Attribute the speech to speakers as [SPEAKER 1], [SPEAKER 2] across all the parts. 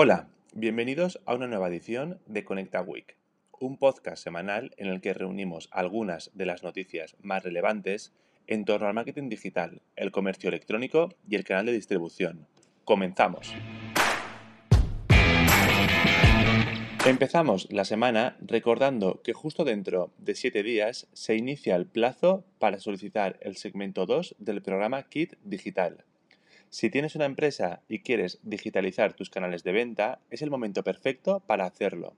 [SPEAKER 1] Hola, bienvenidos a una nueva edición de Conecta Week, un podcast semanal en el que reunimos algunas de las noticias más relevantes en torno al marketing digital, el comercio electrónico y el canal de distribución. Comenzamos. Empezamos la semana recordando que justo dentro de 7 días se inicia el plazo para solicitar el segmento 2 del programa Kit Digital. Si tienes una empresa y quieres digitalizar tus canales de venta, es el momento perfecto para hacerlo.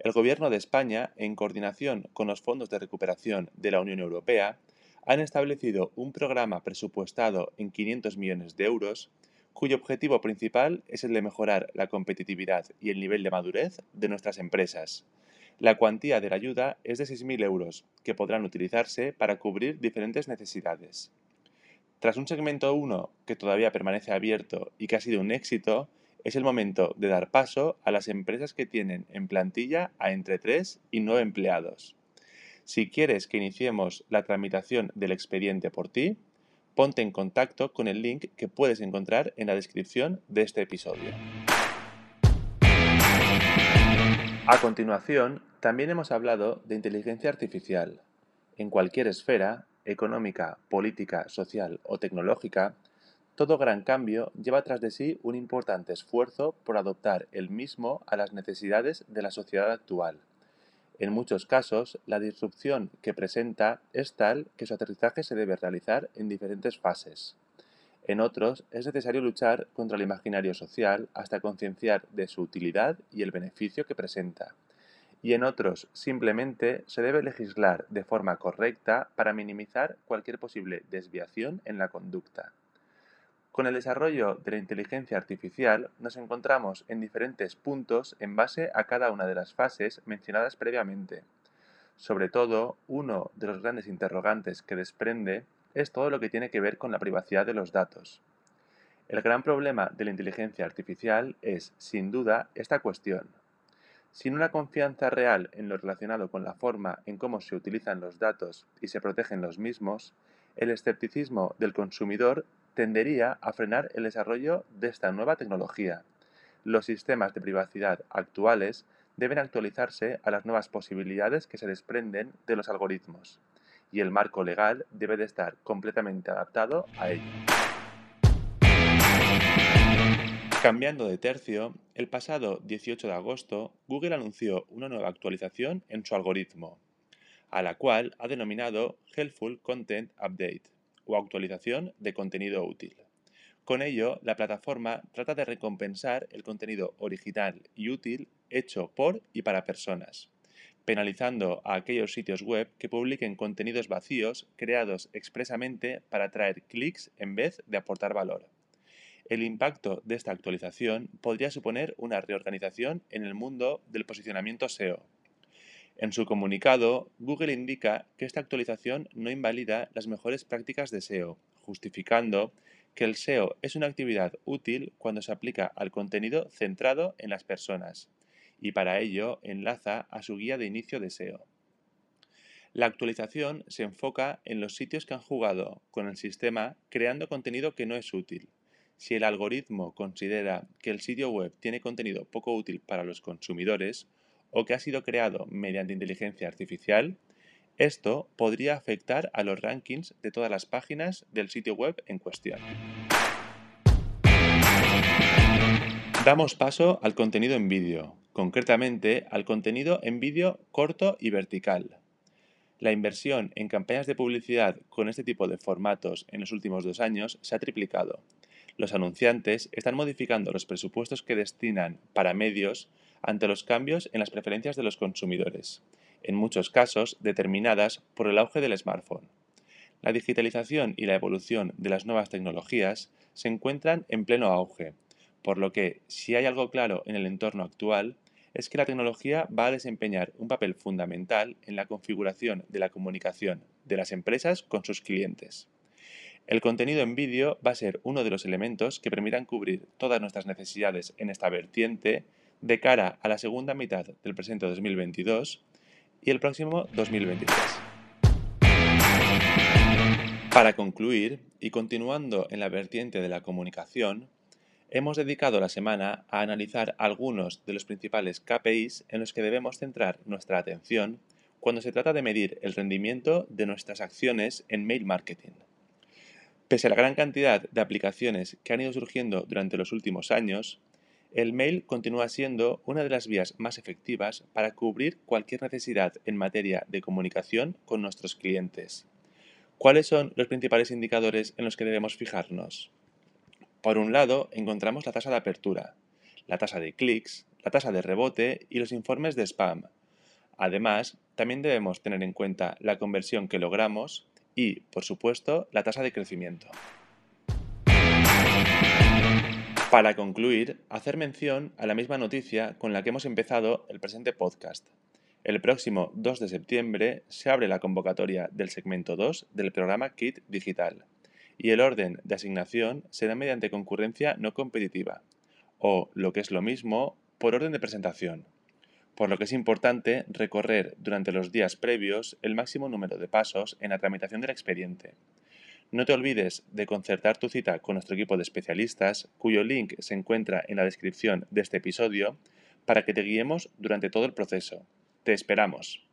[SPEAKER 1] El Gobierno de España, en coordinación con los fondos de recuperación de la Unión Europea, han establecido un programa presupuestado en 500 millones de euros, cuyo objetivo principal es el de mejorar la competitividad y el nivel de madurez de nuestras empresas. La cuantía de la ayuda es de 6.000 euros, que podrán utilizarse para cubrir diferentes necesidades. Tras un segmento 1 que todavía permanece abierto y que ha sido un éxito, es el momento de dar paso a las empresas que tienen en plantilla a entre 3 y 9 empleados. Si quieres que iniciemos la tramitación del expediente por ti, ponte en contacto con el link que puedes encontrar en la descripción de este episodio. A continuación, también hemos hablado de inteligencia artificial. En cualquier esfera, económica, política, social o tecnológica, todo gran cambio lleva tras de sí un importante esfuerzo por adoptar el mismo a las necesidades de la sociedad actual. En muchos casos, la disrupción que presenta es tal que su aterrizaje se debe realizar en diferentes fases. En otros, es necesario luchar contra el imaginario social hasta concienciar de su utilidad y el beneficio que presenta y en otros simplemente se debe legislar de forma correcta para minimizar cualquier posible desviación en la conducta. Con el desarrollo de la inteligencia artificial nos encontramos en diferentes puntos en base a cada una de las fases mencionadas previamente. Sobre todo, uno de los grandes interrogantes que desprende es todo lo que tiene que ver con la privacidad de los datos. El gran problema de la inteligencia artificial es, sin duda, esta cuestión, sin una confianza real en lo relacionado con la forma en cómo se utilizan los datos y se protegen los mismos, el escepticismo del consumidor tendería a frenar el desarrollo de esta nueva tecnología. Los sistemas de privacidad actuales deben actualizarse a las nuevas posibilidades que se desprenden de los algoritmos, y el marco legal debe de estar completamente adaptado a ello. Cambiando de tercio, el pasado 18 de agosto, Google anunció una nueva actualización en su algoritmo, a la cual ha denominado Helpful Content Update o actualización de contenido útil. Con ello, la plataforma trata de recompensar el contenido original y útil hecho por y para personas, penalizando a aquellos sitios web que publiquen contenidos vacíos creados expresamente para atraer clics en vez de aportar valor. El impacto de esta actualización podría suponer una reorganización en el mundo del posicionamiento SEO. En su comunicado, Google indica que esta actualización no invalida las mejores prácticas de SEO, justificando que el SEO es una actividad útil cuando se aplica al contenido centrado en las personas, y para ello enlaza a su guía de inicio de SEO. La actualización se enfoca en los sitios que han jugado con el sistema creando contenido que no es útil, si el algoritmo considera que el sitio web tiene contenido poco útil para los consumidores o que ha sido creado mediante inteligencia artificial, esto podría afectar a los rankings de todas las páginas del sitio web en cuestión. Damos paso al contenido en vídeo, concretamente al contenido en vídeo corto y vertical. La inversión en campañas de publicidad con este tipo de formatos en los últimos dos años se ha triplicado los anunciantes están modificando los presupuestos que destinan para medios ante los cambios en las preferencias de los consumidores, en muchos casos determinadas por el auge del smartphone. La digitalización y la evolución de las nuevas tecnologías se encuentran en pleno auge, por lo que, si hay algo claro en el entorno actual, es que la tecnología va a desempeñar un papel fundamental en la configuración de la comunicación de las empresas con sus clientes. El contenido en vídeo va a ser uno de los elementos que permitan cubrir todas nuestras necesidades en esta vertiente de cara a la segunda mitad del presente 2022 y el próximo 2023. Para concluir, y continuando en la vertiente de la comunicación, hemos dedicado la semana a analizar algunos de los principales KPIs en los que debemos centrar nuestra atención cuando se trata de medir el rendimiento de nuestras acciones en mail marketing. Pese a la gran cantidad de aplicaciones que han ido surgiendo durante los últimos años, el mail continúa siendo una de las vías más efectivas para cubrir cualquier necesidad en materia de comunicación con nuestros clientes. ¿Cuáles son los principales indicadores en los que debemos fijarnos? Por un lado, encontramos la tasa de apertura, la tasa de clics, la tasa de rebote y los informes de spam. Además, también debemos tener en cuenta la conversión que logramos y, por supuesto, la tasa de crecimiento. Para concluir, hacer mención a la misma noticia con la que hemos empezado el presente podcast. El próximo 2 de septiembre se abre la convocatoria del segmento 2 del programa KIT Digital y el orden de asignación será mediante concurrencia no competitiva o, lo que es lo mismo, por orden de presentación, por lo que es importante recorrer durante los días previos el máximo número de pasos en la tramitación del expediente no te olvides de concertar tu cita con nuestro equipo de especialistas, cuyo link se encuentra en la descripción de este episodio, para que te guiemos durante todo el proceso. Te esperamos.